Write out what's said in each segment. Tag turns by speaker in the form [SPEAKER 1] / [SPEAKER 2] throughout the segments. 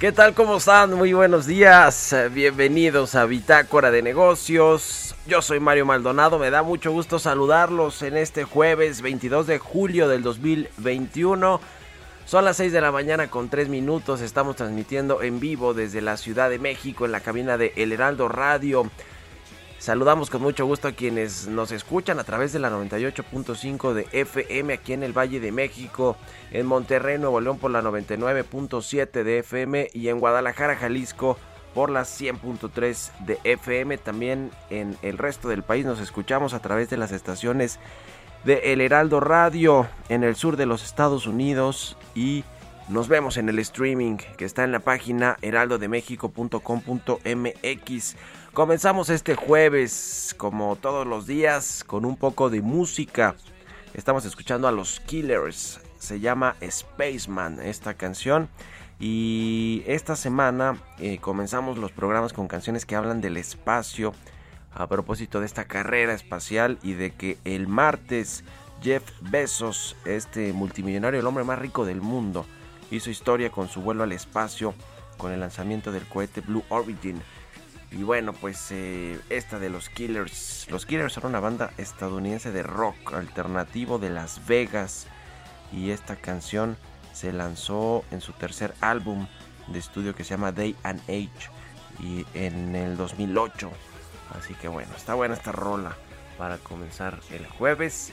[SPEAKER 1] ¿Qué tal? ¿Cómo están? Muy buenos días. Bienvenidos a Bitácora de Negocios. Yo soy Mario Maldonado. Me da mucho gusto saludarlos en este jueves 22 de julio del 2021. Son las 6 de la mañana con 3 minutos. Estamos transmitiendo en vivo desde la Ciudad de México en la cabina de El Heraldo Radio. Saludamos con mucho gusto a quienes nos escuchan a través de la 98.5 de FM aquí en el Valle de México, en Monterrey, Nuevo León por la 99.7 de FM y en Guadalajara, Jalisco por la 100.3 de FM. También en el resto del país nos escuchamos a través de las estaciones de El Heraldo Radio en el sur de los Estados Unidos y nos vemos en el streaming que está en la página heraldodemexico.com.mx. Comenzamos este jueves, como todos los días, con un poco de música. Estamos escuchando a los Killers. Se llama Spaceman esta canción. Y esta semana eh, comenzamos los programas con canciones que hablan del espacio. A propósito de esta carrera espacial y de que el martes Jeff Bezos, este multimillonario, el hombre más rico del mundo, hizo historia con su vuelo al espacio con el lanzamiento del cohete Blue Origin. Y bueno, pues eh, esta de los Killers. Los Killers son una banda estadounidense de rock alternativo de Las Vegas. Y esta canción se lanzó en su tercer álbum de estudio que se llama Day and Age. Y en el 2008. Así que bueno, está buena esta rola para comenzar el jueves.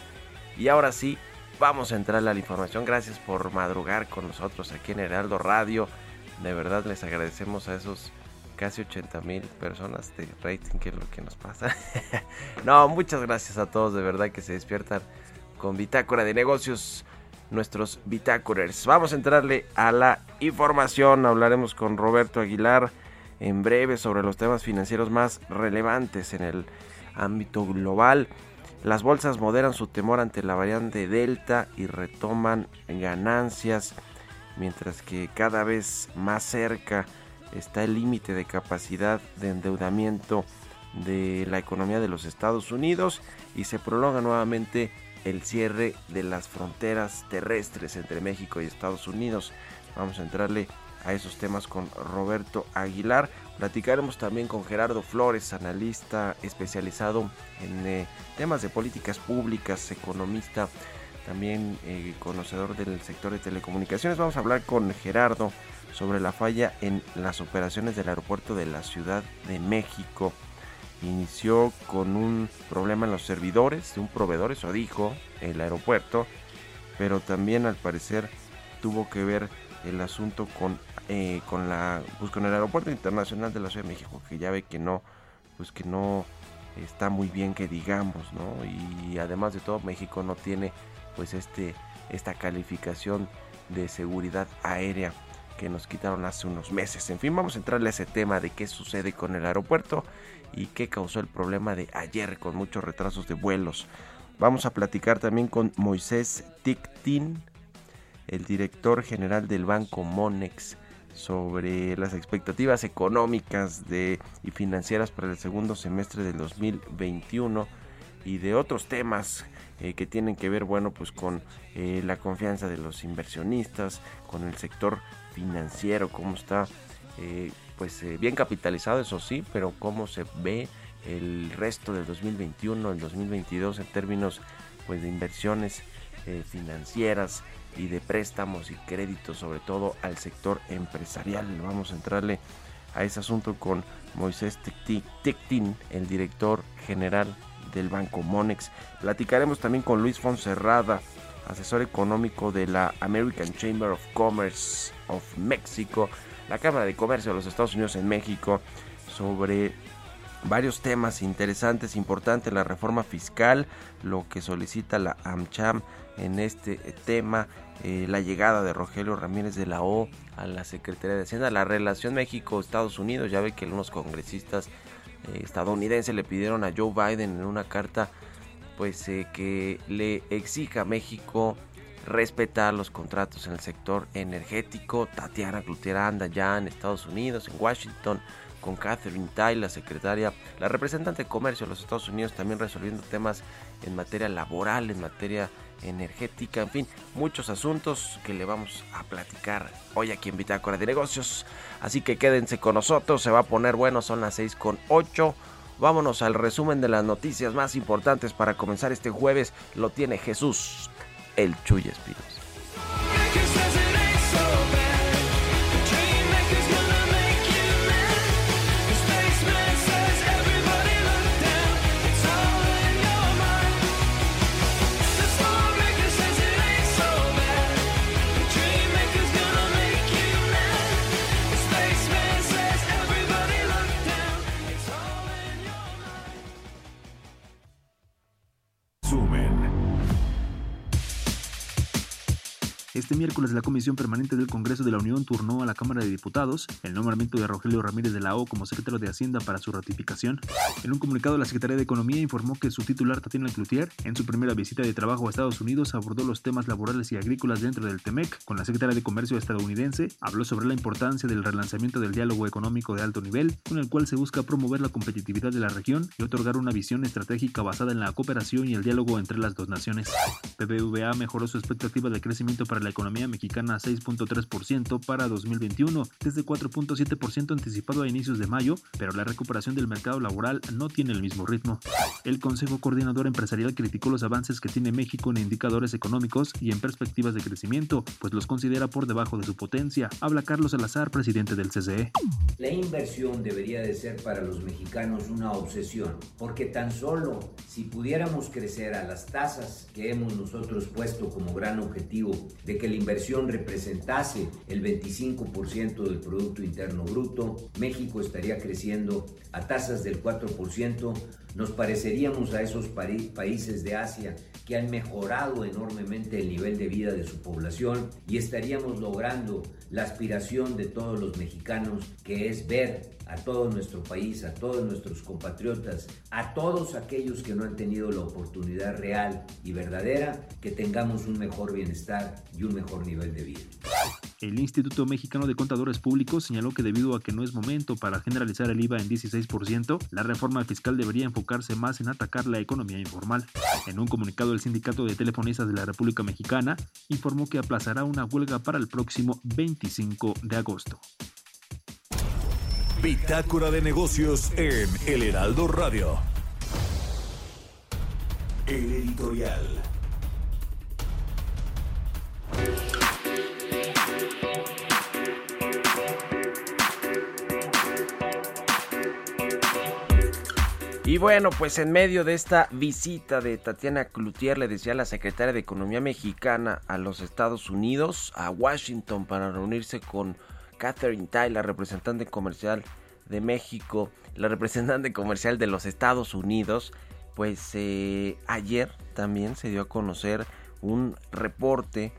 [SPEAKER 1] Y ahora sí, vamos a entrar a la información. Gracias por madrugar con nosotros aquí en Heraldo Radio. De verdad les agradecemos a esos casi 80 mil personas de rating, que es lo que nos pasa. no, muchas gracias a todos, de verdad que se despiertan con Bitácora de Negocios, nuestros Bitácorers. Vamos a entrarle a la información, hablaremos con Roberto Aguilar en breve sobre los temas financieros más relevantes en el ámbito global. Las bolsas moderan su temor ante la variante Delta y retoman ganancias, mientras que cada vez más cerca está el límite de capacidad de endeudamiento de la economía de los Estados Unidos y se prolonga nuevamente el cierre de las fronteras terrestres entre México y Estados Unidos. Vamos a entrarle a esos temas con Roberto Aguilar. Platicaremos también con Gerardo Flores, analista especializado en eh, temas de políticas públicas, economista también eh, conocedor del sector de telecomunicaciones. Vamos a hablar con Gerardo sobre la falla en las operaciones del aeropuerto de la Ciudad de México. Inició con un problema en los servidores de un proveedor, eso dijo el aeropuerto, pero también al parecer tuvo que ver el asunto con, eh, con, la, pues con el aeropuerto internacional de la Ciudad de México, que ya ve que no, pues que no está muy bien que digamos, ¿no? Y además de todo, México no tiene pues este, esta calificación de seguridad aérea que nos quitaron hace unos meses. En fin, vamos a entrarle a ese tema de qué sucede con el aeropuerto y qué causó el problema de ayer con muchos retrasos de vuelos. Vamos a platicar también con Moisés Tictin, el director general del Banco Monex, sobre las expectativas económicas de, y financieras para el segundo semestre del 2021 y de otros temas eh, que tienen que ver, bueno, pues con eh, la confianza de los inversionistas, con el sector financiero, cómo está, eh, pues bien capitalizado, eso sí, pero cómo se ve el resto del 2021, el 2022 en términos, pues, de inversiones financieras y de préstamos y créditos, sobre todo al sector empresarial. Vamos a entrarle a ese asunto con Moisés Tictin, el director general del Banco Monex. Platicaremos también con Luis Fonserrada, asesor económico de la American Chamber of Commerce of Mexico, la Cámara de Comercio de los Estados Unidos en México, sobre varios temas interesantes, importantes, la reforma fiscal, lo que solicita la AmCham en este tema, eh, la llegada de Rogelio Ramírez de la O a la Secretaría de Hacienda, la relación México-Estados Unidos, ya ve que unos congresistas eh, estadounidenses le pidieron a Joe Biden en una carta pues eh, que le exija a México respetar los contratos en el sector energético. Tatiana Cloutier anda ya en Estados Unidos, en Washington, con Catherine Tai, la secretaria, la representante de comercio de los Estados Unidos, también resolviendo temas en materia laboral, en materia energética, en fin, muchos asuntos que le vamos a platicar hoy aquí en Bitácora de Negocios. Así que quédense con nosotros, se va a poner bueno, son las 6 con 8. Vámonos al resumen de las noticias más importantes para comenzar este jueves. Lo tiene Jesús, el Chuy Espinos.
[SPEAKER 2] Miércoles la Comisión Permanente del Congreso de la Unión turnó a la Cámara de Diputados el nombramiento de Rogelio Ramírez de la O como secretario de Hacienda para su ratificación. En un comunicado la Secretaría de Economía informó que su titular Tatiana Cloutier en su primera visita de trabajo a Estados Unidos abordó los temas laborales y agrícolas dentro del TEMEC. Con la Secretaria de Comercio estadounidense habló sobre la importancia del relanzamiento del diálogo económico de alto nivel, con el cual se busca promover la competitividad de la región y otorgar una visión estratégica basada en la cooperación y el diálogo entre las dos naciones. BBVA mejoró su expectativa de crecimiento para la economía mexicana a 6.3% para 2021, desde 4.7% anticipado a inicios de mayo, pero la recuperación del mercado laboral no tiene el mismo ritmo. El Consejo Coordinador Empresarial criticó los avances que tiene México en indicadores económicos y en perspectivas de crecimiento, pues los considera por debajo de su potencia. Habla Carlos Salazar, presidente del. CCE.
[SPEAKER 3] La inversión debería de ser para los mexicanos una obsesión, porque tan solo si pudiéramos crecer a las tasas que hemos nosotros puesto como gran objetivo de que la inversión representase el 25% del Producto Interno Bruto, México estaría creciendo a tasas del 4%, nos pareceríamos a esos países de Asia que han mejorado enormemente el nivel de vida de su población y estaríamos logrando la aspiración de todos los mexicanos, que es ver a todo nuestro país, a todos nuestros compatriotas, a todos aquellos que no han tenido la oportunidad real y verdadera, que tengamos un mejor bienestar y un mejor nivel de vida.
[SPEAKER 2] El Instituto Mexicano de Contadores Públicos señaló que debido a que no es momento para generalizar el IVA en 16%, la reforma fiscal debería enfocarse más en atacar la economía informal. En un comunicado, el Sindicato de Telefonistas de la República Mexicana informó que aplazará una huelga para el próximo 25 de agosto.
[SPEAKER 4] Bitácora de negocios en El Heraldo Radio. El editorial.
[SPEAKER 1] Y bueno, pues en medio de esta visita de Tatiana Cloutier, le decía la secretaria de Economía Mexicana a los Estados Unidos, a Washington, para reunirse con Catherine Tai, la representante comercial de México, la representante comercial de los Estados Unidos, pues eh, ayer también se dio a conocer un reporte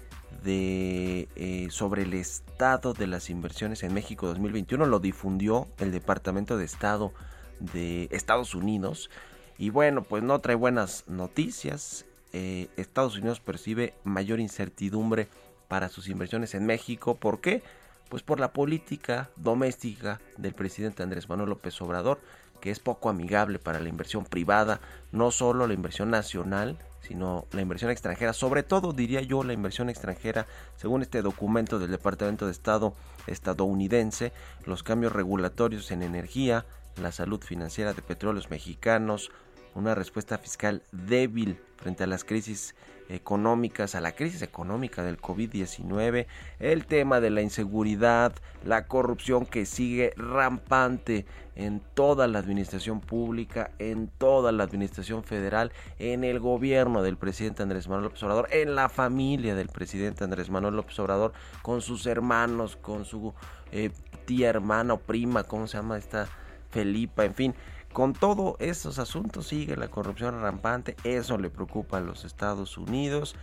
[SPEAKER 1] eh, sobre el estado de las inversiones en México 2021 lo difundió el Departamento de Estado de Estados Unidos. Y bueno pues no trae buenas noticias. Eh, Estados Unidos percibe mayor incertidumbre para sus inversiones en México. ¿por qué? Pues por la política doméstica del presidente Andrés Manuel López Obrador que es poco amigable para la inversión privada no solo la inversión nacional sino la inversión extranjera, sobre todo diría yo la inversión extranjera, según este documento del Departamento de Estado estadounidense, los cambios regulatorios en energía, la salud financiera de petróleos mexicanos, una respuesta fiscal débil frente a las crisis económicas, a la crisis económica del COVID-19, el tema de la inseguridad, la corrupción que sigue rampante en toda la administración pública, en toda la administración federal, en el gobierno del presidente Andrés Manuel López Obrador, en la familia del presidente Andrés Manuel López Obrador, con sus hermanos, con su eh, tía hermana o prima, ¿cómo se llama esta? Felipa, en fin. Con todos esos asuntos sigue la corrupción rampante, eso le preocupa a los Estados Unidos.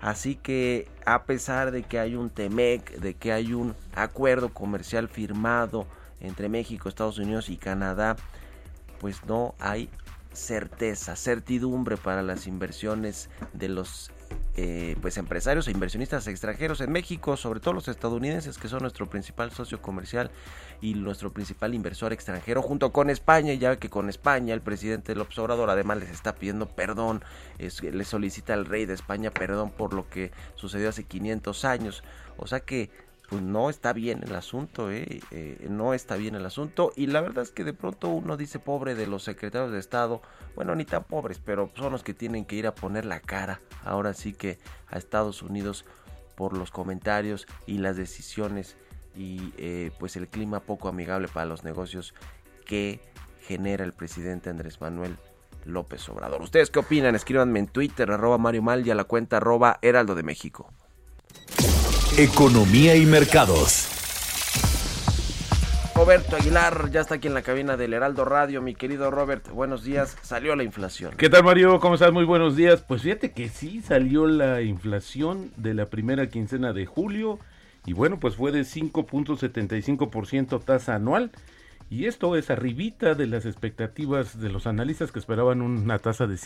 [SPEAKER 1] Así que a pesar de que hay un TEMEC, de que hay un acuerdo comercial firmado entre México, Estados Unidos y Canadá, pues no hay certeza, certidumbre para las inversiones de los eh, pues empresarios e inversionistas extranjeros en México, sobre todo los estadounidenses que son nuestro principal socio comercial y nuestro principal inversor extranjero junto con España, ya que con España el presidente López Obrador además les está pidiendo perdón, le solicita al rey de España perdón por lo que sucedió hace 500 años, o sea que pues no está bien el asunto, ¿eh? Eh, no está bien el asunto. Y la verdad es que de pronto uno dice pobre de los secretarios de Estado, bueno, ni tan pobres, pero son los que tienen que ir a poner la cara, ahora sí que a Estados Unidos por los comentarios y las decisiones y eh, pues el clima poco amigable para los negocios que genera el presidente Andrés Manuel López Obrador. ¿Ustedes qué opinan? Escríbanme en Twitter, arroba Mario Mal y a la cuenta arroba Heraldo de México.
[SPEAKER 4] Economía y mercados.
[SPEAKER 1] Roberto Aguilar ya está aquí en la cabina del Heraldo Radio. Mi querido Robert, buenos días. Salió la inflación.
[SPEAKER 5] ¿Qué tal Mario? ¿Cómo estás? Muy buenos días. Pues fíjate que sí salió la inflación de la primera quincena de julio y bueno, pues fue de 5.75% tasa anual. Y esto es arribita de las expectativas de los analistas que esperaban una tasa de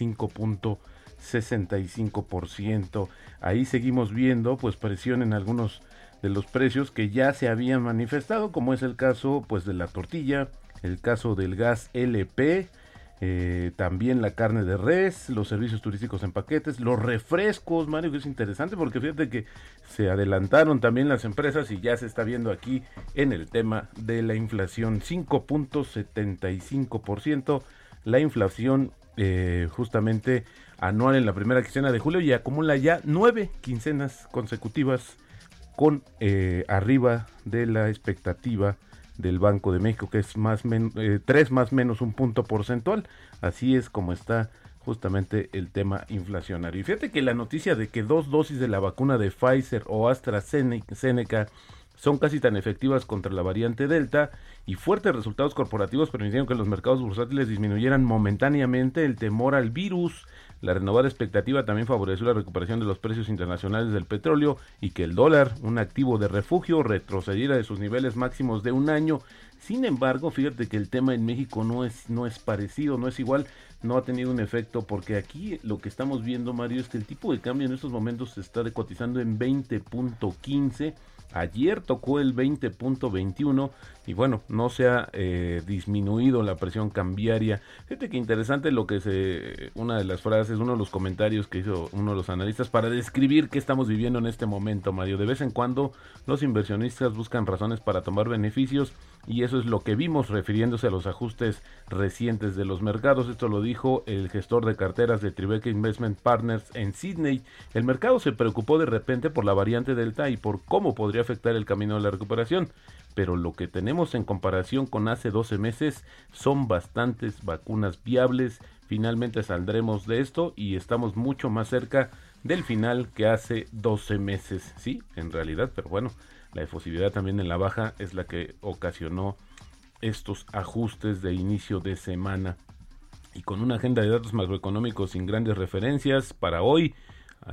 [SPEAKER 5] 5.65%. Ahí seguimos viendo pues presión en algunos de los precios que ya se habían manifestado, como es el caso pues de la tortilla, el caso del gas LP, eh, también la carne de res, los servicios turísticos en paquetes, los refrescos, Mario, que es interesante porque fíjate que se adelantaron también las empresas y ya se está viendo aquí en el tema de la inflación, 5.75%, la inflación eh, justamente anual en la primera quincena de julio y acumula ya nueve quincenas consecutivas con eh, arriba de la expectativa del Banco de México, que es más men eh, 3 más menos un punto porcentual. Así es como está justamente el tema inflacionario. Y fíjate que la noticia de que dos dosis de la vacuna de Pfizer o AstraZeneca son casi tan efectivas contra la variante Delta y fuertes resultados corporativos permitieron que los mercados bursátiles disminuyeran momentáneamente el temor al virus. La renovada expectativa también favoreció la recuperación de los precios internacionales del petróleo y que el dólar, un activo de refugio, retrocediera de sus niveles máximos de un año. Sin embargo, fíjate que el tema en México no es, no es parecido, no es igual, no ha tenido un efecto porque aquí lo que estamos viendo, Mario, es que el tipo de cambio en estos momentos se está cotizando en 20.15 Ayer tocó el 20.21 y bueno, no se ha eh, disminuido la presión cambiaria. Fíjate que interesante lo que se, una de las frases, uno de los comentarios que hizo uno de los analistas para describir qué estamos viviendo en este momento, Mario. De vez en cuando los inversionistas buscan razones para tomar beneficios y eso es lo que vimos refiriéndose a los ajustes recientes de los mercados. Esto lo dijo el gestor de carteras de Tribeca Investment Partners en Sydney. El mercado se preocupó de repente por la variante Delta y por cómo podría afectar el camino de la recuperación pero lo que tenemos en comparación con hace 12 meses son bastantes vacunas viables. Finalmente saldremos de esto y estamos mucho más cerca del final que hace 12 meses. Sí, en realidad, pero bueno, la efusividad también en la baja es la que ocasionó estos ajustes de inicio de semana. Y con una agenda de datos macroeconómicos sin grandes referencias para hoy,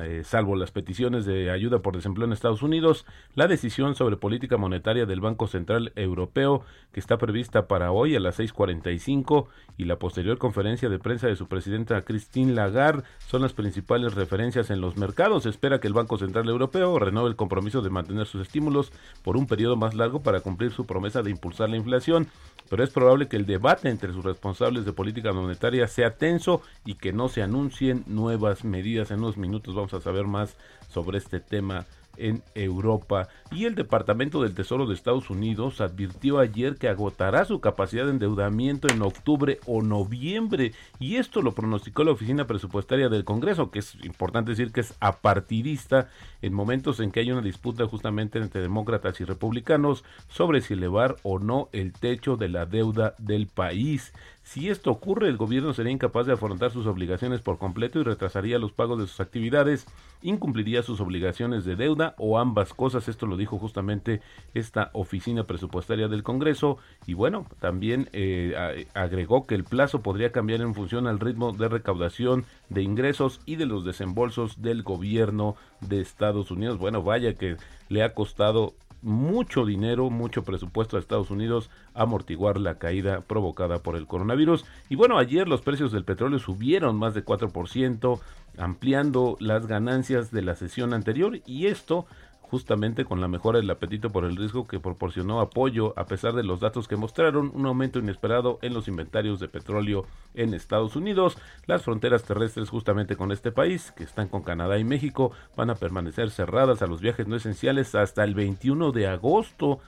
[SPEAKER 5] eh, salvo las peticiones de ayuda por desempleo en Estados Unidos, la decisión sobre política monetaria del Banco Central Europeo, que está prevista para hoy a las 6.45, y la posterior conferencia de prensa de su presidenta Christine Lagarde son las principales referencias en los mercados. Se espera que el Banco Central Europeo renueve el compromiso de mantener sus estímulos por un periodo más largo para cumplir su promesa de impulsar la inflación, pero es probable que el debate entre sus responsables de política monetaria sea tenso y que no se anuncien nuevas medidas en unos minutos vamos a saber más sobre este tema en Europa. Y el Departamento del Tesoro de Estados Unidos advirtió ayer que agotará su capacidad de endeudamiento en octubre o noviembre. Y esto lo pronosticó la Oficina Presupuestaria del Congreso, que es importante decir que es apartidista en momentos en que hay una disputa justamente entre demócratas y republicanos sobre si elevar o no el techo de la deuda del país. Si esto ocurre, el gobierno sería incapaz de afrontar sus obligaciones por completo y retrasaría los pagos de sus actividades, incumpliría sus obligaciones de deuda o ambas cosas. Esto lo dijo justamente esta oficina presupuestaria del Congreso. Y bueno, también eh, agregó que el plazo podría cambiar en función al ritmo de recaudación de ingresos y de los desembolsos del gobierno de Estados Unidos. Bueno, vaya que le ha costado mucho dinero, mucho presupuesto a Estados Unidos amortiguar la caída provocada por el coronavirus. Y bueno, ayer los precios del petróleo subieron más de 4%, ampliando las ganancias de la sesión anterior y esto justamente con la mejora del apetito por el riesgo que proporcionó apoyo a pesar de los datos que mostraron un aumento inesperado en los inventarios de petróleo en Estados Unidos. Las fronteras terrestres justamente con este país, que están con Canadá y México, van a permanecer cerradas a los viajes no esenciales hasta el 21 de agosto.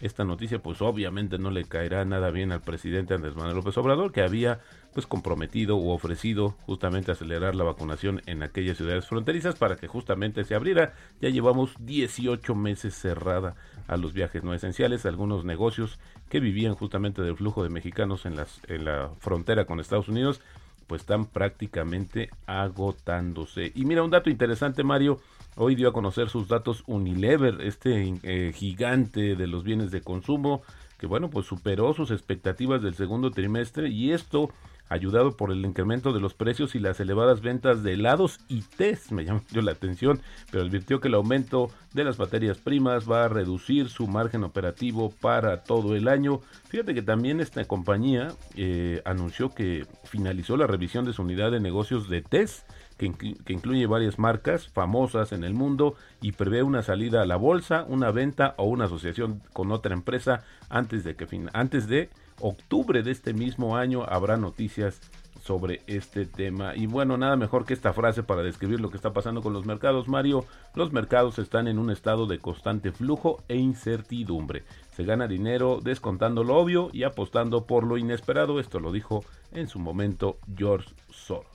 [SPEAKER 5] Esta noticia pues obviamente no le caerá nada bien al presidente Andrés Manuel López Obrador que había pues comprometido u ofrecido justamente acelerar la vacunación en aquellas ciudades fronterizas para que justamente se abriera. Ya llevamos 18 meses cerrada a los viajes no esenciales, algunos negocios que vivían justamente del flujo de mexicanos en, las, en la frontera con Estados Unidos pues están prácticamente agotándose. Y mira un dato interesante Mario, Hoy dio a conocer sus datos Unilever, este eh, gigante de los bienes de consumo, que bueno, pues superó sus expectativas del segundo trimestre y esto ayudado por el incremento de los precios y las elevadas ventas de helados y tés, me llamó la atención, pero advirtió que el aumento de las materias primas va a reducir su margen operativo para todo el año. Fíjate que también esta compañía eh, anunció que finalizó la revisión de su unidad de negocios de tés que, incluye varias marcas famosas en el mundo y prevé una salida a la bolsa, una venta o una asociación con otra empresa antes de que antes de octubre de este mismo año habrá noticias sobre este tema. Y bueno, nada mejor que esta frase para describir lo que está pasando con los mercados, Mario. Los mercados están en un estado de constante flujo e incertidumbre. Se gana dinero descontando lo obvio y apostando por lo inesperado. Esto lo dijo en su momento George Soros.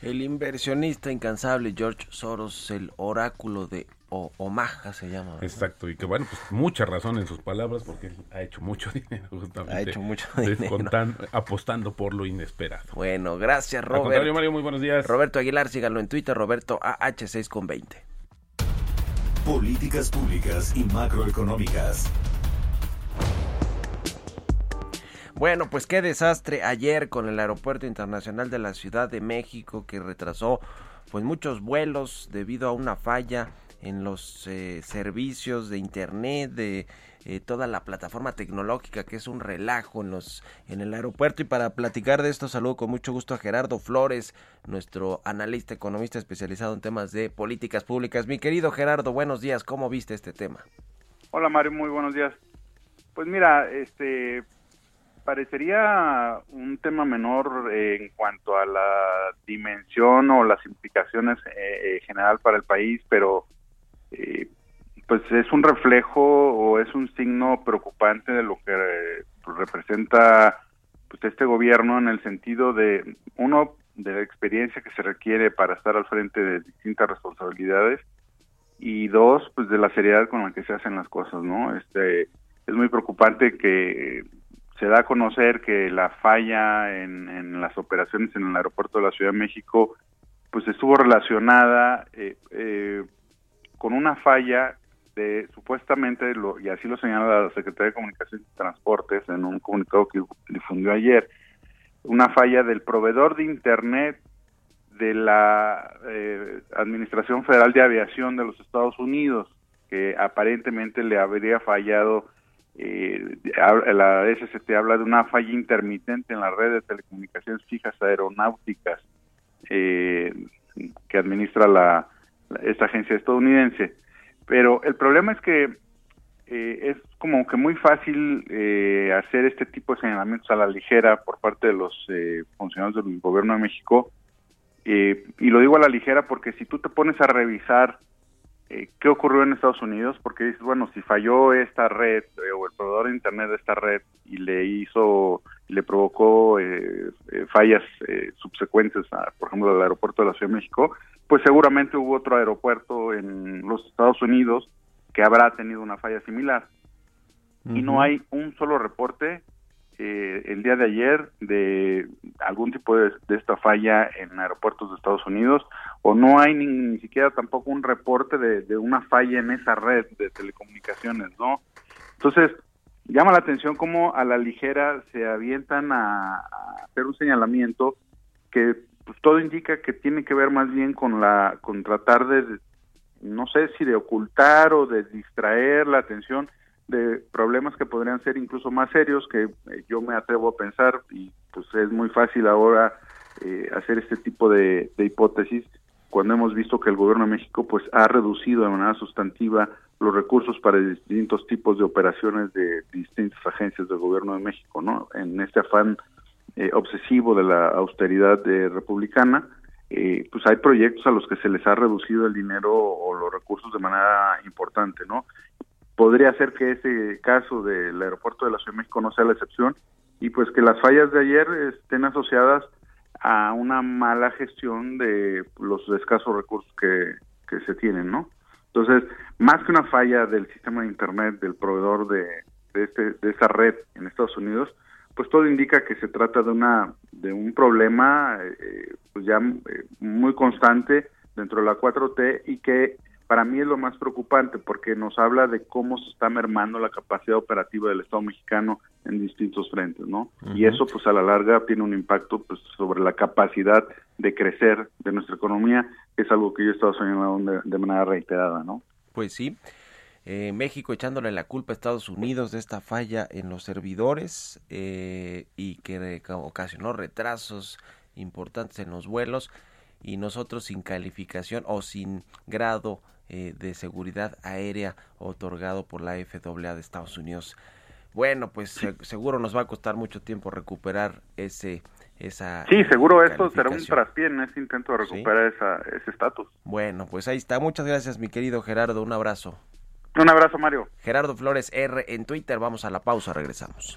[SPEAKER 1] El inversionista incansable George Soros, el oráculo de o Omaha se llama.
[SPEAKER 5] Exacto, y que bueno, pues mucha razón en sus palabras porque él ha hecho mucho dinero justamente.
[SPEAKER 1] Ha hecho mucho dinero.
[SPEAKER 5] apostando por lo inesperado.
[SPEAKER 1] Bueno, gracias Robert. Al
[SPEAKER 5] contrario, Mario, muy buenos días.
[SPEAKER 1] Roberto Aguilar, síganlo en Twitter, Roberto AH6 con 20.
[SPEAKER 4] Políticas públicas y macroeconómicas.
[SPEAKER 1] Bueno, pues qué desastre ayer con el Aeropuerto Internacional de la Ciudad de México que retrasó pues muchos vuelos debido a una falla en los eh, servicios de internet de eh, toda la plataforma tecnológica que es un relajo en los en el aeropuerto. Y para platicar de esto saludo con mucho gusto a Gerardo Flores nuestro analista economista especializado en temas de políticas públicas. Mi querido Gerardo buenos días. Cómo viste este tema
[SPEAKER 6] hola Mario. Muy buenos días. Pues mira este parecería un tema menor en cuanto a la dimensión o las implicaciones eh, general para el país, pero eh, pues es un reflejo o es un signo preocupante de lo que pues, representa pues este gobierno en el sentido de uno de la experiencia que se requiere para estar al frente de distintas responsabilidades y dos pues de la seriedad con la que se hacen las cosas no este es muy preocupante que se da a conocer que la falla en, en las operaciones en el aeropuerto de la Ciudad de México pues estuvo relacionada eh, eh, con una falla de supuestamente lo, y así lo señala la Secretaría de Comunicaciones y Transportes en un comunicado que difundió ayer una falla del proveedor de internet de la eh, Administración Federal de Aviación de los Estados Unidos, que aparentemente le habría fallado, eh, la SCT habla de una falla intermitente en la red de telecomunicaciones fijas aeronáuticas eh, que administra la, esta agencia estadounidense. Pero el problema es que eh, es como que muy fácil eh, hacer este tipo de señalamientos a la ligera por parte de los eh, funcionarios del gobierno de México. Eh, y lo digo a la ligera porque si tú te pones a revisar eh, qué ocurrió en Estados Unidos, porque dices, bueno, si falló esta red eh, o el proveedor de Internet de esta red y le hizo, le provocó eh, eh, fallas eh, subsecuentes, a, por ejemplo, al aeropuerto de la Ciudad de México, pues seguramente hubo otro aeropuerto en los Estados Unidos que habrá tenido una falla similar. Y no hay un solo reporte eh, el día de ayer de algún tipo de, de esta falla en aeropuertos de Estados Unidos o no hay ni, ni siquiera tampoco un reporte de, una falla en esa red de telecomunicaciones, ¿no? Entonces, llama la atención cómo a la ligera se avientan a, a hacer un señalamiento que pues, todo indica que tiene que ver más bien con la con tratar de no sé si de ocultar o de distraer la atención de problemas que podrían ser incluso más serios que eh, yo me atrevo a pensar y pues es muy fácil ahora eh, hacer este tipo de, hipótesis cuando hemos visto que el gobierno de México pues ha reducido de manera sustantiva los recursos para distintos tipos de operaciones de distintas agencias del gobierno de México, ¿no? En este afán eh, obsesivo de la austeridad eh, republicana, eh, pues hay proyectos a los que se les ha reducido el dinero o los recursos de manera importante, ¿no? Podría ser que ese caso del aeropuerto de la Ciudad de México no sea la excepción y pues que las fallas de ayer estén asociadas a una mala gestión de los escasos recursos que, que se tienen, ¿no? Entonces, más que una falla del sistema de Internet del proveedor de, de, este, de esta red en Estados Unidos, pues todo indica que se trata de una de un problema eh, pues ya eh, muy constante dentro de la 4T y que para mí es lo más preocupante porque nos habla de cómo se está mermando la capacidad operativa del Estado mexicano en distintos frentes, ¿no? Y eso pues a la larga tiene un impacto pues sobre la capacidad de crecer de nuestra economía, que es algo que yo he estado señalando de, de manera reiterada, ¿no?
[SPEAKER 1] Pues sí. Eh, México echándole la culpa a Estados Unidos de esta falla en los servidores eh, y que ocasionó retrasos importantes en los vuelos y nosotros sin calificación o sin grado eh, de seguridad aérea otorgado por la FAA de Estados Unidos. Bueno, pues se- seguro nos va a costar mucho tiempo recuperar ese esa
[SPEAKER 6] Sí, seguro esto será un traspié en ese intento de recuperar esa, ese estatus.
[SPEAKER 1] Bueno, pues ahí está. Muchas gracias, mi querido Gerardo. Un abrazo.
[SPEAKER 6] Un abrazo, Mario.
[SPEAKER 1] Gerardo Flores R en Twitter. Vamos a la pausa, regresamos.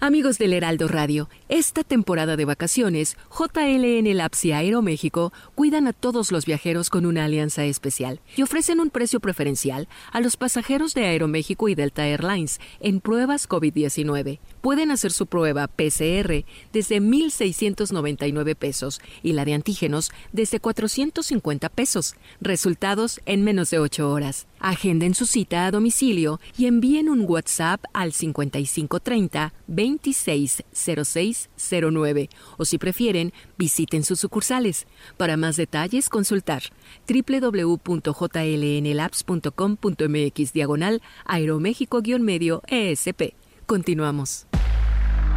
[SPEAKER 7] Amigos del Heraldo Radio, esta temporada de vacaciones, JLN Labs y Aeroméxico cuidan a todos los viajeros con una alianza especial y ofrecen un precio preferencial a los pasajeros de Aeroméxico y Delta Airlines en pruebas COVID-19. Pueden hacer su prueba PCR desde 1.699 pesos y la de antígenos desde 450 pesos. Resultados en menos de 8 horas. Agenden su cita a domicilio y envíen un WhatsApp al 5530 260609 o si prefieren, visiten sus sucursales. Para más detalles, consultar www.jlnlabs.com.mx diagonal aeroméxico-medio ESP. Continuamos.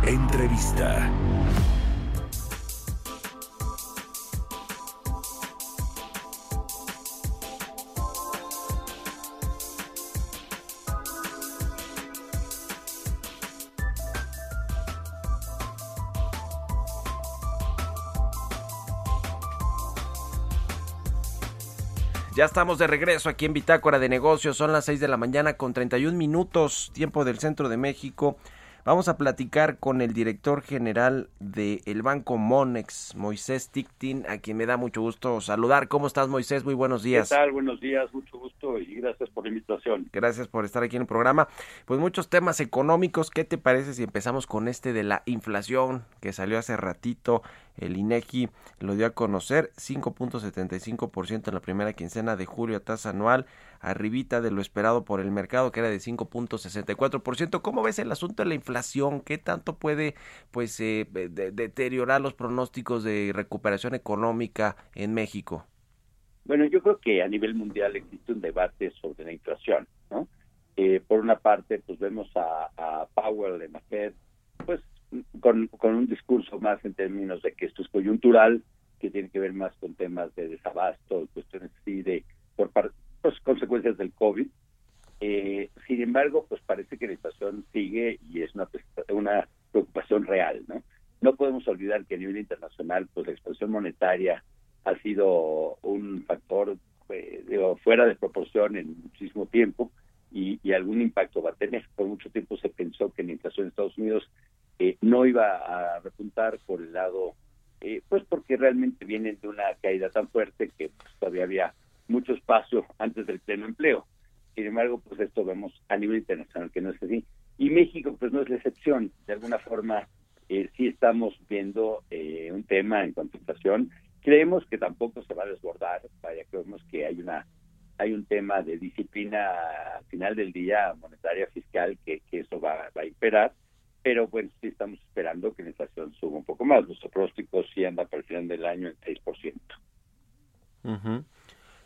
[SPEAKER 4] Entrevista.
[SPEAKER 1] Ya estamos de regreso aquí en Bitácora de Negocios. Son las 6 de la mañana con 31 minutos, tiempo del centro de México. Vamos a platicar con el director general del Banco Monex, Moisés Tictin, a quien me da mucho gusto saludar. ¿Cómo estás, Moisés? Muy buenos días.
[SPEAKER 8] ¿Qué tal? Buenos días, mucho gusto y gracias por la invitación.
[SPEAKER 1] Gracias por estar aquí en el programa. Pues muchos temas económicos. ¿Qué te parece si empezamos con este de la inflación que salió hace ratito? El INEGI lo dio a conocer 5.75% en la primera quincena de julio a tasa anual, arribita de lo esperado por el mercado que era de 5.64%. ¿Cómo ves el asunto de la inflación? ¿Qué tanto puede pues eh, de- deteriorar los pronósticos de recuperación económica en México?
[SPEAKER 8] Bueno, yo creo que a nivel mundial existe un debate sobre la inflación, ¿no? Eh, por una parte, pues vemos a, a Powell de la Fed, pues con, con un discurso más en términos de que esto es coyuntural, que tiene que ver más con temas de desabasto, cuestiones así de por par- pues, consecuencias del COVID. Eh, sin embargo, pues parece que la inflación sigue y es una, una preocupación real, ¿no? No podemos olvidar que a nivel internacional, pues la expansión monetaria ha sido un factor eh, fuera de proporción en muchísimo tiempo y, y algún impacto va a tener. Por mucho tiempo se pensó que la inflación en Estados Unidos eh, no iba a repuntar por el lado, eh, pues porque realmente vienen de una caída tan fuerte que pues, todavía había mucho espacio antes del pleno empleo. Sin embargo, pues esto vemos a nivel internacional que no es así. Y México, pues no es la excepción. De alguna forma, eh, sí estamos viendo eh, un tema en cuanto. Creemos que tampoco se va a desbordar. Vaya, creemos que hay una hay un tema de disciplina al final del día monetaria fiscal que, que eso va, va a imperar. Pero bueno, sí estamos esperando que la inflación suba un poco más. Nuestro pronóstico sí anda para el final del año en 6%.
[SPEAKER 1] Ujú.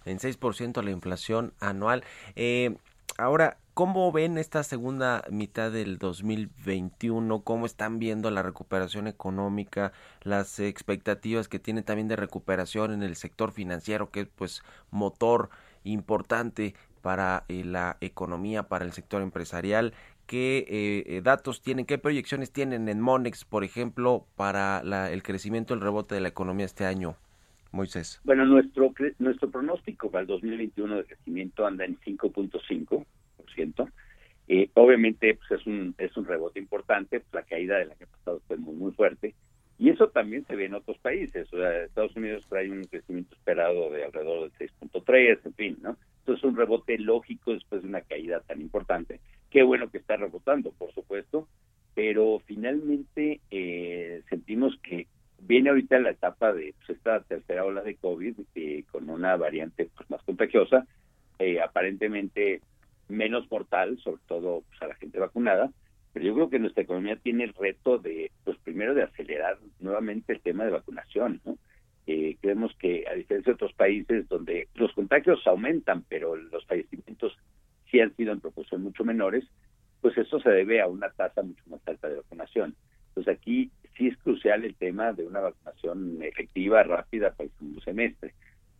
[SPEAKER 1] En 6% la inflación anual. Eh, ahora, ¿cómo ven esta segunda mitad del 2021? ¿Cómo están viendo la recuperación económica? Las expectativas que tienen también de recuperación en el sector financiero, que es pues motor importante para eh, la economía, para el sector empresarial. ¿Qué eh, eh, datos tienen, qué proyecciones tienen en Monex, por ejemplo, para la- el crecimiento, el rebote de la economía este año, Moisés?
[SPEAKER 8] Bueno, nuestro nuestro pronóstico para el 2021 de crecimiento anda en 5.5%. Eh, obviamente pues es un es un rebote importante, pues, la caída del año pasado fue muy muy fuerte y eso también se ve en otros países. O sea, Estados Unidos trae un crecimiento esperado de alrededor del 6.3, en fin, ¿no? Entonces un rebote lógico después de una caída tan importante. Qué bueno que está rebotando, por supuesto, pero finalmente eh, sentimos que viene ahorita la etapa de pues, esta tercera ola de COVID eh, con una variante pues, más contagiosa, eh, aparentemente menos mortal, sobre todo pues, a la gente vacunada, pero yo creo que nuestra economía tiene el reto de, pues primero de acelerar nuevamente el tema de vacunación, ¿no? Eh, creemos que a diferencia de otros países donde los contagios aumentan, pero los fallecimientos sí han sido en proporción mucho menores, pues eso se debe a una tasa mucho más alta de vacunación. Entonces aquí sí es crucial el tema de una vacunación efectiva, rápida para el segundo semestre.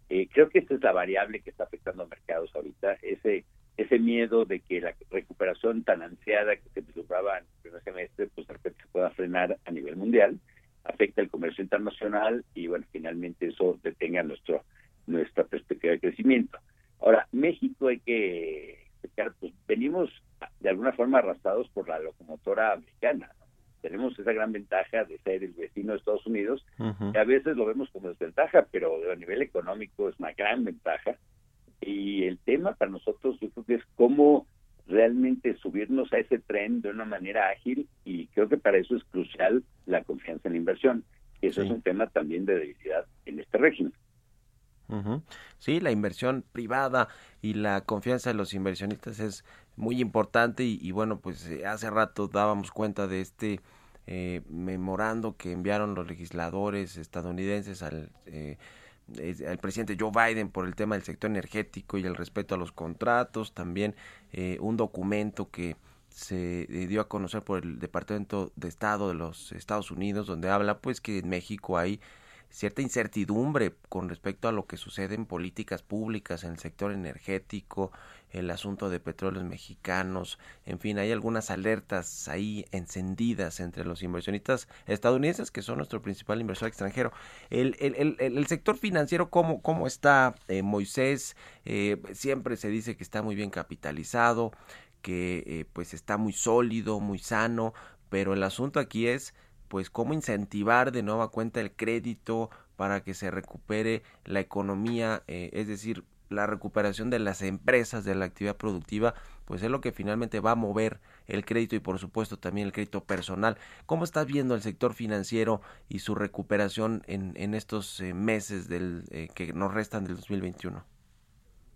[SPEAKER 8] Eh, creo que esta es la variable que está afectando a mercados ahorita, ese ese miedo de que la recuperación tan ansiada que se vislumbraba en el primer semestre, pues de repente se pueda frenar a nivel mundial, afecta el comercio internacional y bueno, finalmente eso detenga nuestro nuestra perspectiva de crecimiento. Ahora, México hay que pues venimos de alguna forma arrastrados por la locomotora americana. ¿no? Tenemos esa gran ventaja de ser el vecino de Estados Unidos, que a veces lo vemos como desventaja, pero a nivel económico es una gran ventaja. Y el tema para nosotros yo creo que es cómo realmente subirnos a ese tren de una manera ágil y creo que para eso es crucial la confianza en la inversión. Eso
[SPEAKER 1] Sí.
[SPEAKER 8] es un tema también de debilidad en este régimen.
[SPEAKER 1] Sí, la inversión privada y la confianza de los inversionistas es muy importante y, y bueno, pues eh, hace rato dábamos cuenta de este eh, memorando que enviaron los legisladores estadounidenses al, eh, al presidente Joe Biden por el tema del sector energético y el respeto a los contratos, también eh, un documento que se eh, dio a conocer por el Departamento de Estado de los Estados Unidos, donde habla pues que en México hay cierta incertidumbre con respecto a lo que sucede en políticas públicas en el sector energético, el asunto de petróleos mexicanos, en fin, hay algunas alertas ahí encendidas entre los inversionistas estadounidenses, que son nuestro principal inversor extranjero. El, el, el, el sector financiero, ¿cómo, cómo está eh, Moisés? Eh, siempre se dice que está muy bien capitalizado, que eh, pues está muy sólido, muy sano, pero el asunto aquí es pues cómo incentivar de nueva cuenta el crédito para que se recupere la economía, eh, es decir, la recuperación de las empresas, de la actividad productiva, pues es lo que finalmente va a mover el crédito y por supuesto también el crédito personal. ¿Cómo estás viendo el sector financiero y su recuperación en, en estos eh, meses del, eh, que nos restan del 2021?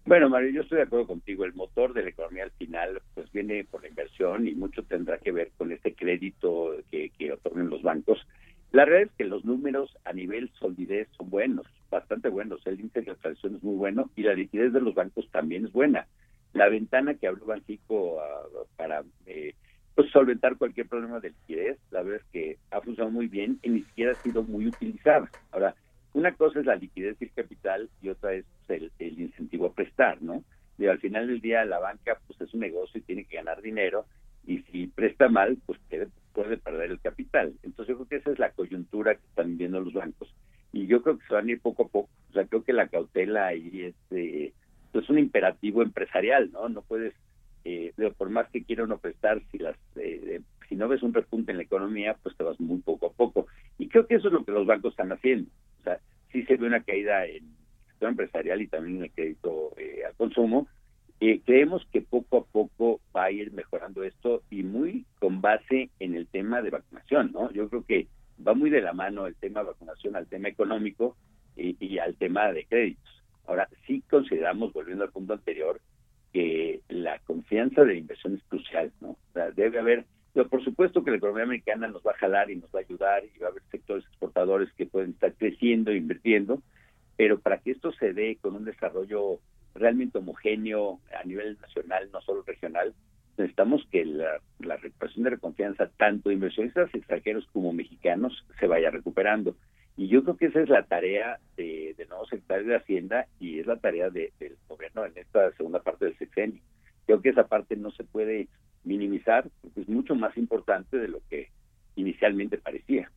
[SPEAKER 8] Bueno, Mario, yo estoy de acuerdo contigo. El motor de la economía al final pues viene por la inversión y mucho tendrá que ver con este crédito que, que otorgan los bancos. La realidad es que los números a nivel solidez son buenos, bastante buenos. El índice de inflación es muy bueno y la liquidez de los bancos también es buena. La ventana que abrió Banxico uh, para eh, pues solventar cualquier problema de liquidez, la verdad es que ha funcionado muy bien y ni siquiera ha sido muy utilizada. Ahora, una cosa es la liquidez y el capital y otra es el, el incentivo a prestar, ¿no? Al final del día la banca pues es un negocio y tiene que ganar dinero y si presta mal pues puede, puede perder el capital. Entonces yo creo que esa es la coyuntura que están viendo los bancos y yo creo que se van a ir poco a poco. O sea, creo que la cautela ahí es, eh, es un imperativo empresarial, ¿no? No puedes, eh, por más que quiera uno prestar, si las eh, si no ves un repunte en la economía, pues te vas muy poco a poco. Y creo que eso es lo que los bancos están haciendo. Sí se ve una caída en el sector empresarial y también en el crédito eh, al consumo. Eh, creemos que poco a poco va a ir mejorando esto y muy con base en el tema de vacunación, ¿no? Yo creo que va muy de la mano el tema de vacunación al tema económico y, y al tema de créditos. Ahora, sí consideramos, volviendo al punto anterior, que la confianza de la inversión es crucial, ¿no? O sea, debe haber por supuesto que la economía americana nos va a jalar y nos va a ayudar y va a haber sectores exportadores que pueden estar creciendo, invirtiendo, pero para que esto se dé con un desarrollo realmente homogéneo a nivel nacional, no solo regional, necesitamos que la, recuperación de la confianza tanto de inversionistas extranjeros como mexicanos se vaya recuperando. Y yo creo que esa es la tarea de, del nuevo secretario de Hacienda y es la tarea de, del gobierno en esta segunda parte del sexenio. Creo que esa parte no se puede minimizar, porque es mucho más importante de lo que inicialmente parecía.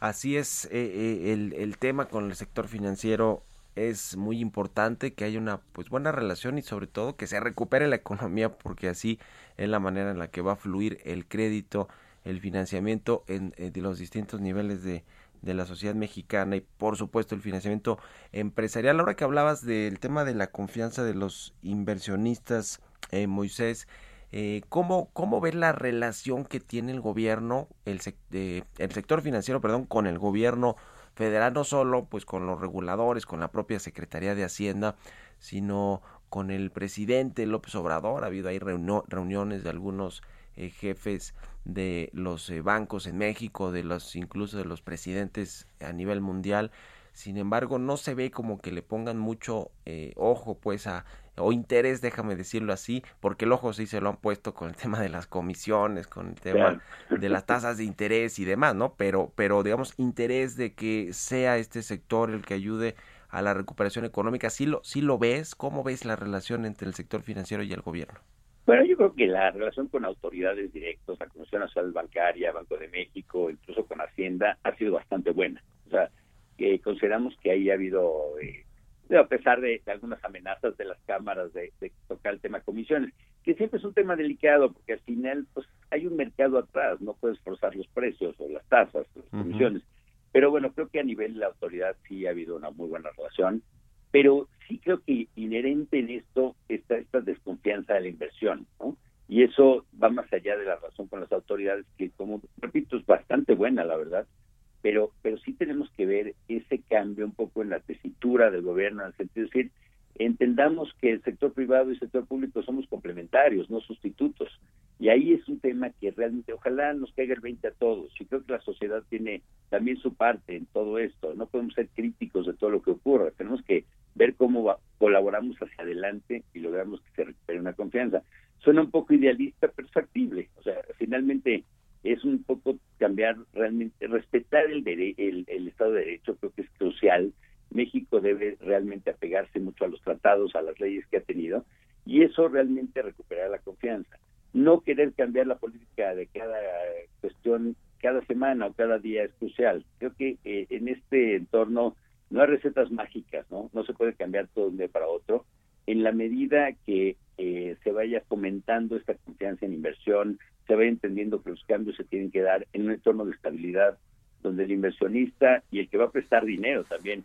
[SPEAKER 1] Así es, eh, eh, el, el, tema con el sector financiero es muy importante que haya una pues buena relación y sobre todo que se recupere la economía porque así es la manera en la que va a fluir el crédito, el financiamiento en, en de los distintos niveles de, de la sociedad mexicana y por supuesto el financiamiento empresarial. Ahora que hablabas del tema de la confianza de los inversionistas, eh, Moisés, eh, ¿cómo, ¿cómo ves la relación que tiene el gobierno, el, sec eh, el sector financiero, perdón, con el gobierno federal, no solo pues con los reguladores, con la propia Secretaría de Hacienda, sino con el presidente López Obrador? Ha habido ahí reuni reuniones de algunos eh, jefes de los eh, bancos en México, de los incluso de los presidentes a nivel mundial. Sin embargo, no se ve como que le pongan mucho ojo, pues, a, o interés, déjame decirlo así, porque el ojo sí se lo han puesto con el tema de las comisiones, con el tema de las tasas de interés y demás, ¿no? Pero, pero digamos, interés de que sea este sector el que ayude a la recuperación económica, ¿sí lo, sí lo ves? ¿Cómo ves la relación entre el sector financiero y el gobierno?
[SPEAKER 8] Bueno, yo creo que la relación con autoridades directas, la Comisión Nacional Bancaria, Banco de México, incluso con Hacienda, ha sido bastante buena. O sea, que consideramos que ahí ha habido, eh, a pesar de, de, algunas amenazas de las cámaras de, de, tocar el tema comisiones, que siempre es un tema delicado, porque al final pues hay un mercado atrás, no puedes forzar los precios o las tasas, las comisiones. Uh -huh. Pero bueno, creo que a nivel de la autoridad sí ha habido una muy buena relación pero sí creo que inherente en esto está esta desconfianza de la inversión, ¿no? Y eso va más allá de la razón con las autoridades, que como repito, es bastante buena, la verdad, pero, pero sí tenemos que ver ese cambio un poco en la tesitura del gobierno, en el decir, entendamos que el sector privado y el sector público somos complementarios, no sustitutos. Y ahí es un tema que realmente ojalá nos caiga el 20 a todos. Y creo que la sociedad tiene también su parte en todo esto. No podemos ser críticos de todo lo que ocurra. Tenemos que ver cómo va, colaboramos hacia adelante y logramos que se recupere una confianza. suena un poco idealista, pero es factible. O sea, finalmente es un poco cambiar realmente, respetar el, el Estado de Derecho, creo que es crucial. México debe realmente apegarse mucho a los tratados, a las leyes que ha tenido, y eso realmente recuperar la confianza. No querer cambiar la política de cada cuestión, cada semana o cada día es crucial. Creo que eh, en este entorno no hay recetas mágicas, ¿no? No se puede cambiar todo de un día para otro. En la medida que eh, se vaya fomentando esta confianza en inversión, se vaya entendiendo que los cambios se tienen que dar en un entorno de estabilidad donde el inversionista y el que va a prestar dinero también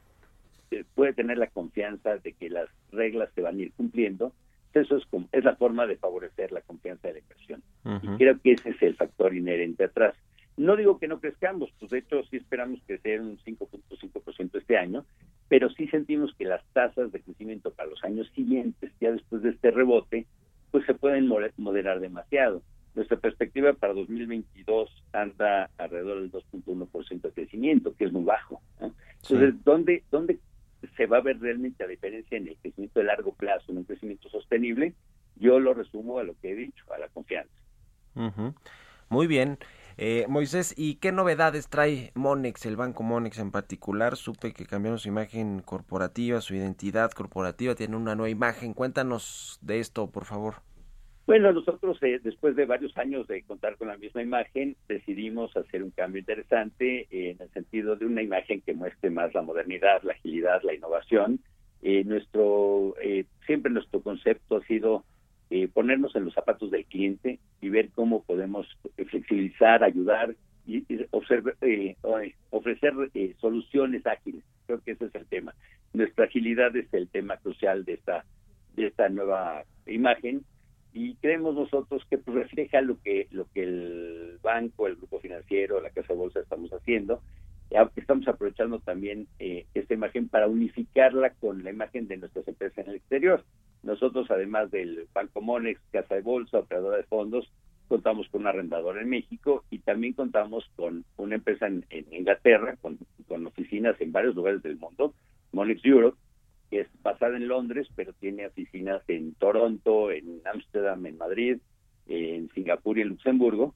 [SPEAKER 8] eh, puede tener la confianza de que las reglas se van a ir cumpliendo. Eso es, como- es la forma de favorecer la confianza de la inversión.
[SPEAKER 1] Ujú.
[SPEAKER 8] Creo que ese es el factor inherente atrás. No digo que no crezcamos, pues de hecho sí esperamos crecer un 5.5% este año, pero sí sentimos que las tasas de crecimiento para los años siguientes, ya después de este rebote, pues se pueden moderar demasiado. Nuestra perspectiva para 2022 anda alrededor del 2.1% de crecimiento, que es muy bajo. Entonces, ¿dónde, ¿dónde se va a ver realmente la diferencia en el crecimiento de largo plazo, en un crecimiento sostenible? Yo lo resumo a lo que he dicho, a la confianza.
[SPEAKER 1] Muy bien. Eh, Moisés, ¿y qué novedades trae Monex, el banco Monex en particular? Supe que cambiaron su imagen corporativa, su identidad corporativa, tiene una nueva imagen. Cuéntanos de esto, por favor.
[SPEAKER 8] Bueno, nosotros eh, después de varios años de contar con la misma imagen, decidimos hacer un cambio interesante eh, en el sentido de una imagen que muestre más la modernidad, la agilidad, la innovación. Eh, nuestro eh, siempre nuestro concepto ha sido eh, ponernos en los zapatos del cliente y ver cómo podemos flexibilizar, ayudar y, y observar, eh, ofrecer soluciones ágiles. Creo que ese es el tema. Nuestra agilidad es el tema crucial de esta de esta nueva imagen y creemos nosotros que pues, refleja lo que lo que el banco, el grupo financiero, la casa de bolsa estamos haciendo. Estamos aprovechando también eh, esta imagen para unificarla con la imagen de nuestras empresas en el exterior. Nosotros, además del Banco Monex, Casa de Bolsa, operadora de fondos, contamos con un arrendador en México y también contamos con una empresa en, Inglaterra, con oficinas en varios lugares del mundo, Monex Europe, que es basada en Londres, pero tiene oficinas en Toronto, en Ámsterdam, en Madrid, en Singapur y en Luxemburgo.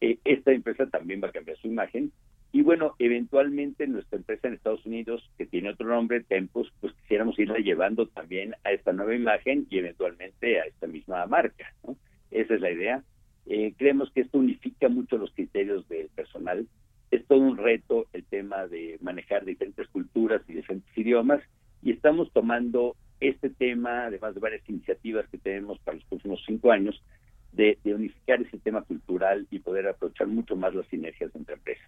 [SPEAKER 8] Eh, esta empresa también va a cambiar su imagen. Y bueno, eventualmente nuestra empresa en Estados Unidos, que tiene otro nombre, Tempus, pues quisiéramos irla llevando también a esta nueva imagen y eventualmente a esta misma marca. ¿no? Esa es la idea. Eh, creemos que esto unifica mucho los criterios del personal. Es todo un reto el tema de manejar diferentes culturas y diferentes idiomas y estamos tomando este tema, además de varias iniciativas que tenemos para los próximos cinco años, de, de unificar ese tema cultural y poder aprovechar mucho más las sinergias entre empresas.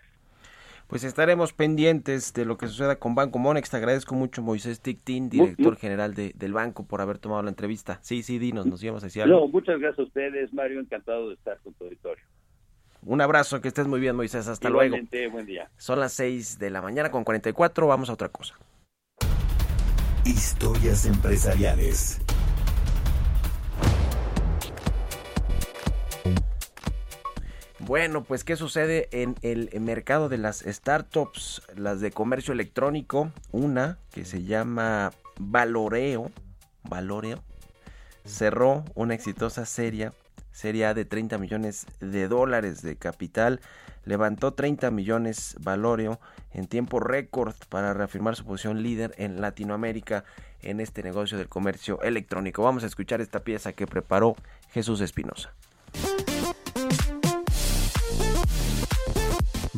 [SPEAKER 1] Pues estaremos pendientes de lo que suceda con Banco Monex. Te agradezco mucho, Moisés Tictín, director general de- del banco, por haber tomado la entrevista. Sí, sí, dinos, nos íbamos a decir algo.
[SPEAKER 8] No, muchas gracias a ustedes, Mario, encantado de estar con tu auditorio.
[SPEAKER 1] Un abrazo, que estés muy bien, Moisés. Hasta luego.
[SPEAKER 8] Igualmente, buen día.
[SPEAKER 1] Son las 6 de la mañana con 44. Vamos a otra cosa.
[SPEAKER 4] Historias empresariales.
[SPEAKER 1] Bueno, pues ¿qué sucede en el mercado de las startups, las de comercio electrónico? Una que se llama Valoreo, Valoreo, cerró una exitosa serie, serie A de 30 millones de dólares de capital, levantó 30 millones Valoreo en tiempo récord para reafirmar su posición líder en Latinoamérica en este negocio del comercio electrónico. Vamos a escuchar esta pieza que preparó Jesús Espinosa.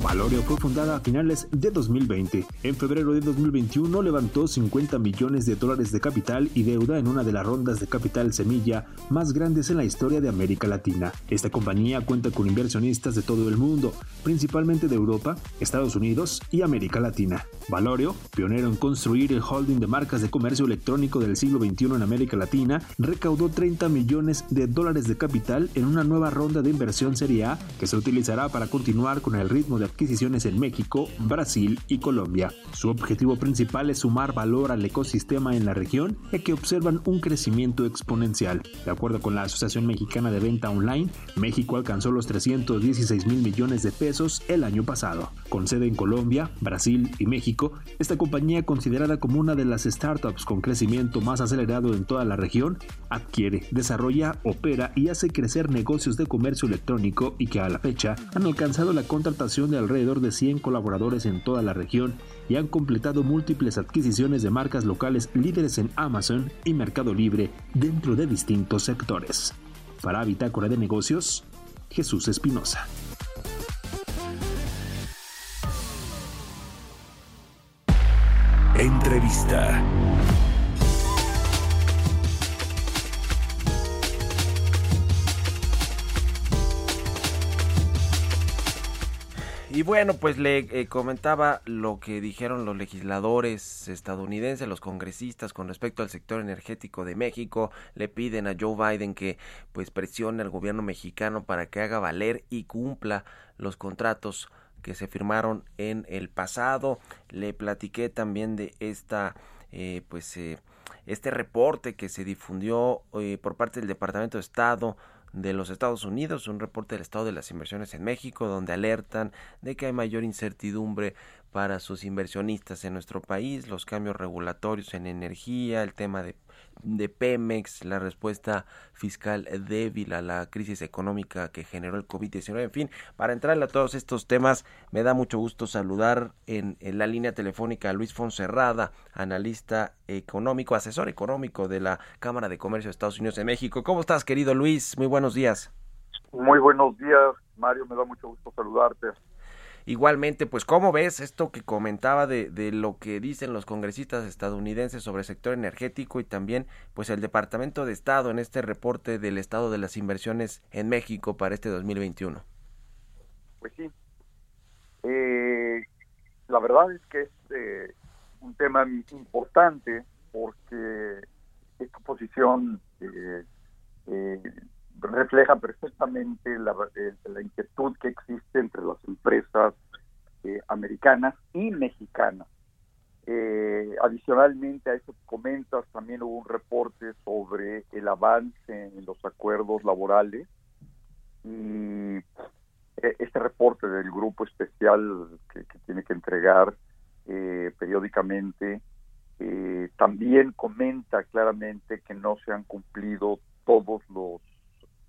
[SPEAKER 2] Valorio fue fundada a finales de 2020. En febrero de 2021 levantó 50 millones de dólares de capital y deuda en una de las rondas de capital semilla más grandes en la historia de América Latina. Esta compañía cuenta con inversionistas de todo el mundo, principalmente de Europa, Estados Unidos y América Latina. Valorio, pionero en construir el holding de marcas de comercio electrónico del siglo XXI en América Latina, recaudó 30 millones de dólares de capital en una nueva ronda de inversión Serie A que se utilizará para continuar con el ritmo de adquisiciones en México, Brasil y Colombia. Su objetivo principal es sumar valor al ecosistema en la región, ya que observan un crecimiento exponencial. De acuerdo con la Asociación Mexicana de Venta Online, México alcanzó los 316 mil millones de pesos el año pasado. Con sede en Colombia, Brasil y México, esta compañía considerada como una de las startups con crecimiento más acelerado en toda la región, adquiere, desarrolla, opera y hace crecer negocios de comercio electrónico y que a la fecha han alcanzado la contratación de alrededor de 100 colaboradores en toda la región y han completado múltiples adquisiciones de marcas locales líderes en Amazon y Mercado Libre dentro de distintos sectores. Para Bitácora de Negocios, Jesús Espinosa.
[SPEAKER 4] Entrevista.
[SPEAKER 1] Y bueno, pues le eh, comentaba lo que dijeron los legisladores estadounidenses, los congresistas con respecto al sector energético de México. Le piden a Joe Biden que pues presione al gobierno mexicano para que haga valer y cumpla los contratos que se firmaron en el pasado. Le platiqué también de esta eh, pues eh, este reporte que se difundió eh, por parte del Departamento de Estado de los Estados Unidos, un reporte del estado de las inversiones en México, donde alertan de que hay mayor incertidumbre para sus inversionistas en nuestro país, los cambios regulatorios en energía, el tema de, de Pemex, la respuesta fiscal débil a la crisis económica que generó el COVID-19, en fin, para entrarle a todos estos temas, me da mucho gusto saludar en, en la línea telefónica a Luis Fonserrada, analista económico, asesor económico de la Cámara de Comercio de Estados Unidos de México. ¿Cómo estás, querido Luis? Muy buenos días.
[SPEAKER 9] Muy buenos días, Mario, me da mucho gusto saludarte.
[SPEAKER 1] Igualmente, pues, ¿cómo ves esto que comentaba de, de, lo que dicen los congresistas estadounidenses sobre el sector energético y también, pues, el Departamento de Estado en este reporte del estado de las inversiones en México para este 2021?
[SPEAKER 9] Pues sí. Eh, la verdad es que es eh, un tema importante porque esta posición eh, refleja perfectamente la, eh, la, inquietud que existe entre las empresas eh, americanas y mexicanas. Eh, adicionalmente a eso que comentas, también hubo un reporte sobre el avance en los acuerdos laborales y este reporte del grupo especial que, que tiene que entregar periódicamente también comenta claramente que no se han cumplido todos los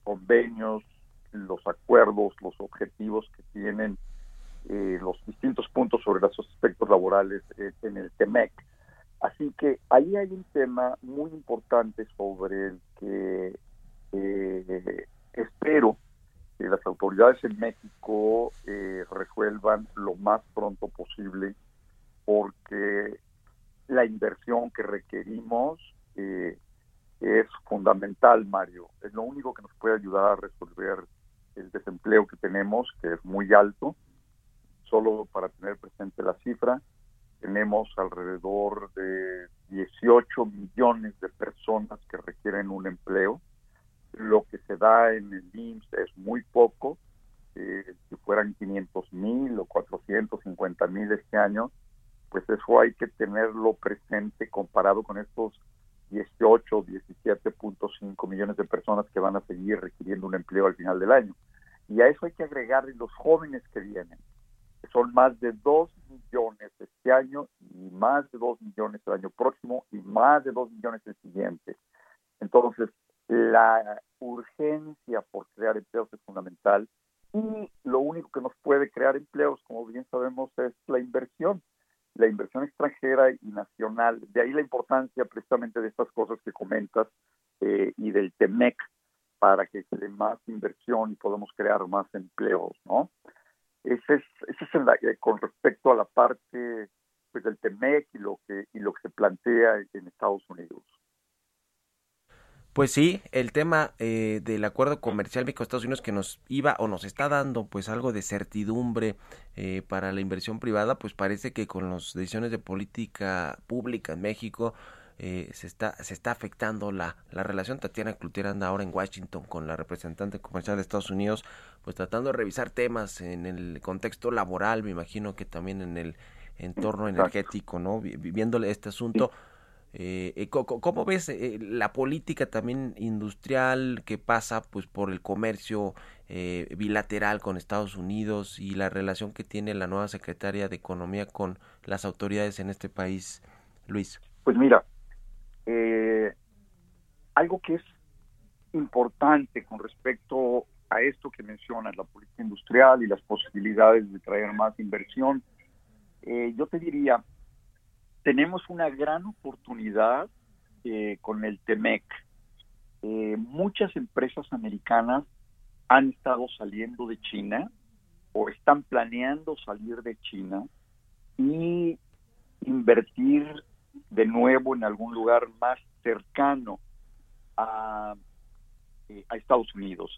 [SPEAKER 9] convenios, los acuerdos, los objetivos que tienen eh, los distintos puntos sobre los aspectos laborales eh, en el TEMEC. Así que ahí hay un tema muy importante sobre el que eh, espero que las autoridades en México resuelvan lo más pronto posible porque la inversión que requerimos es fundamental, Mario. Es lo único que nos puede ayudar a resolver el desempleo que tenemos, que es muy alto. Solo para tener presente la cifra, tenemos alrededor de 18 millones de personas que requieren un empleo. Lo que se da en el IMSS es muy poco. Eh, si fueran 500 mil o 450 mil este año, pues eso hay que tenerlo presente comparado con estos 18, 17.5 millones de personas que van a seguir requiriendo un empleo al final del año. Y a eso hay que agregar los jóvenes que vienen, que son más de 2 millones este año y más de 2 millones el año próximo y más de 2 millones el siguiente. Entonces, la urgencia por crear empleos es fundamental y lo único que nos puede crear empleos, como bien sabemos, es la inversión la inversión extranjera y nacional. De ahí la importancia precisamente de estas cosas que comentas eh, y del TEMEC para que se dé más inversión y podamos crear más empleos, ¿no? Ese es, ese es la, eh, con respecto a la parte pues del TEMEC y lo que y lo que se plantea en Estados Unidos.
[SPEAKER 1] Pues sí, el tema eh, del acuerdo comercial México-Estados Unidos que nos iba o nos está dando pues algo de certidumbre eh, para la inversión privada, pues parece que con las decisiones de política pública en México eh, se está se está afectando la, la relación. Tatiana Cloutier anda ahora en Washington con la representante comercial de Estados Unidos pues tratando de revisar temas en el contexto laboral, me imagino que también en el entorno energético, ¿no? Vi- Viéndole este asunto. Eh, co- ¿Cómo ves eh, la política también industrial que pasa pues por el comercio eh, bilateral con Estados Unidos y la relación que tiene la nueva secretaria de Economía con las autoridades en este país, Luis?
[SPEAKER 9] Pues mira, eh, algo que es importante con respecto a esto que mencionas, la política industrial y las posibilidades de traer más inversión, eh, yo te diría, tenemos una gran oportunidad eh, con el TEMEC. Eh, muchas empresas americanas han estado saliendo de China o están planeando salir de China y invertir de nuevo en algún lugar más cercano a, eh, a Estados Unidos.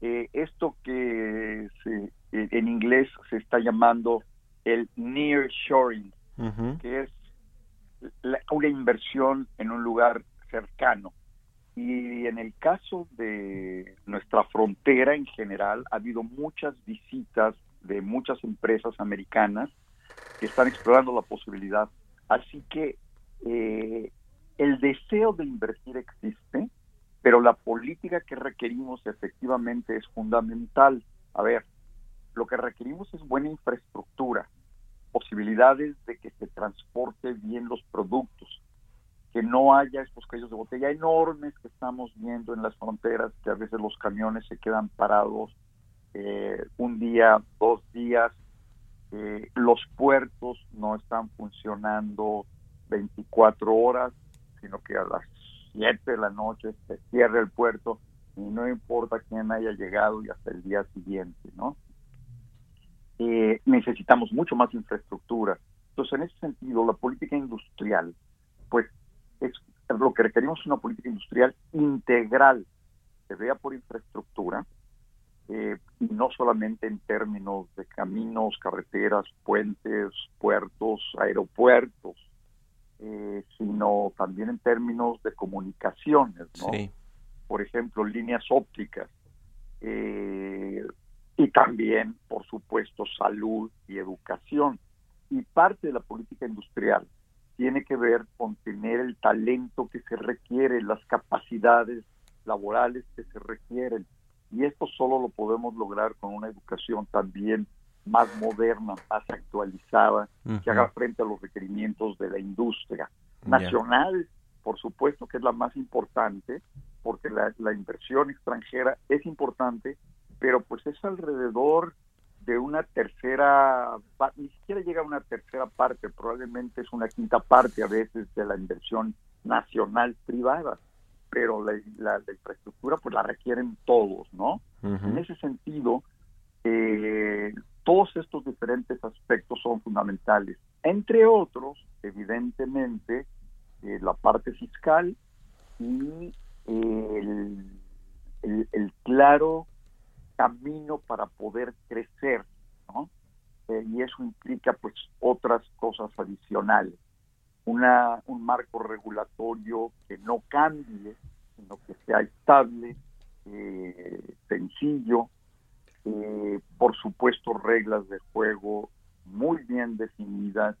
[SPEAKER 9] Eh, esto que se- en inglés se está llamando el nearshoring, que es la- una inversión en un lugar cercano. Y en el caso de nuestra frontera en general, ha habido muchas visitas de muchas empresas americanas que están explorando la posibilidad. Así que eh, el deseo de invertir existe, pero la política que requerimos efectivamente es fundamental. A ver, lo que requerimos es buena infraestructura, posibilidades de que se transporte bien los productos, que no haya estos cuellos de botella enormes que estamos viendo en las fronteras, que a veces los camiones se quedan parados eh, un día, dos días, eh, los puertos no están funcionando 24 horas, sino que a las 7 de la noche se cierra el puerto y no importa quién haya llegado y hasta el día siguiente, ¿no? Eh, necesitamos mucho más infraestructura. Entonces, en ese sentido, la política industrial, pues, es lo que requerimos una política industrial integral, que vea por infraestructura, eh, y no solamente en términos de caminos, carreteras, puentes, puertos, aeropuertos, eh, sino también en términos de comunicaciones, ¿no?
[SPEAKER 1] Sí.
[SPEAKER 9] Por ejemplo, líneas ópticas, eh, y también, por supuesto, salud y educación. Y parte de la política industrial tiene que ver con tener el talento que se requiere, las capacidades laborales que se requieren. Y esto solo lo podemos lograr con una educación también más moderna, más actualizada, que
[SPEAKER 1] Ujú.
[SPEAKER 9] haga frente a los requerimientos de la industria nacional, por supuesto que es la más importante, porque la, la inversión extranjera es importante, pero pues es alrededor de una tercera, ni siquiera llega a una tercera parte, probablemente es una quinta parte a veces de la inversión nacional privada, pero la, la- la infraestructura pues la requieren todos, ¿no? En ese sentido, eh, todos estos diferentes aspectos son fundamentales. Entre otros, evidentemente, eh, la parte fiscal y el, el- el claro camino para poder crecer, ¿no? Eh, y eso implica pues otras cosas adicionales. Una, un marco regulatorio que no cambie, sino que sea estable, eh, sencillo, eh, por supuesto reglas de juego muy bien definidas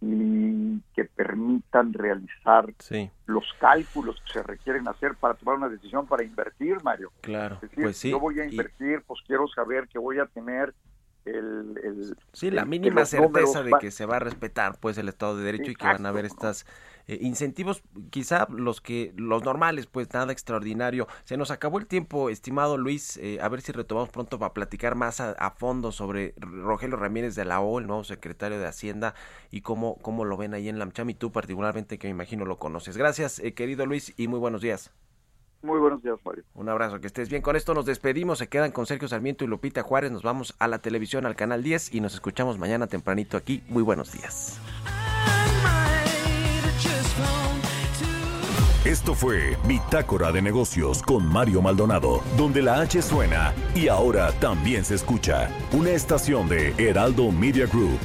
[SPEAKER 9] y que permitan realizar
[SPEAKER 1] Sí,
[SPEAKER 9] los cálculos que se requieren hacer para tomar una decisión para invertir, Mario.
[SPEAKER 1] claro.
[SPEAKER 9] Es decir,
[SPEAKER 1] Pues sí.
[SPEAKER 9] yo voy a
[SPEAKER 1] y-
[SPEAKER 9] invertir, pues quiero saber que voy a tener el... el-
[SPEAKER 1] Sí, la mínima certeza de que se va a respetar pues el Estado de Derecho y que van a haber estas eh, incentivos, quizá los que los normales, pues nada extraordinario. Se nos acabó el tiempo, estimado Luis, eh, a ver si retomamos pronto para platicar más a, a fondo sobre Rogelio Ramírez de la O, el nuevo secretario de Hacienda y cómo cómo lo ven ahí en la AmCham y tú particularmente que me imagino lo conoces. Gracias, eh, querido Luis, y muy buenos días.
[SPEAKER 9] Muy buenos días, Mario.
[SPEAKER 1] Un abrazo, que estés bien. Con esto nos despedimos. Se quedan con Sergio Sarmiento y Lupita Juárez. Nos vamos a la televisión, al canal 10 y nos escuchamos mañana tempranito aquí. Muy buenos días.
[SPEAKER 4] Esto fue Bitácora de Negocios con Mario Maldonado, donde la H suena y ahora también se escucha. Una estación de Heraldo Media Group.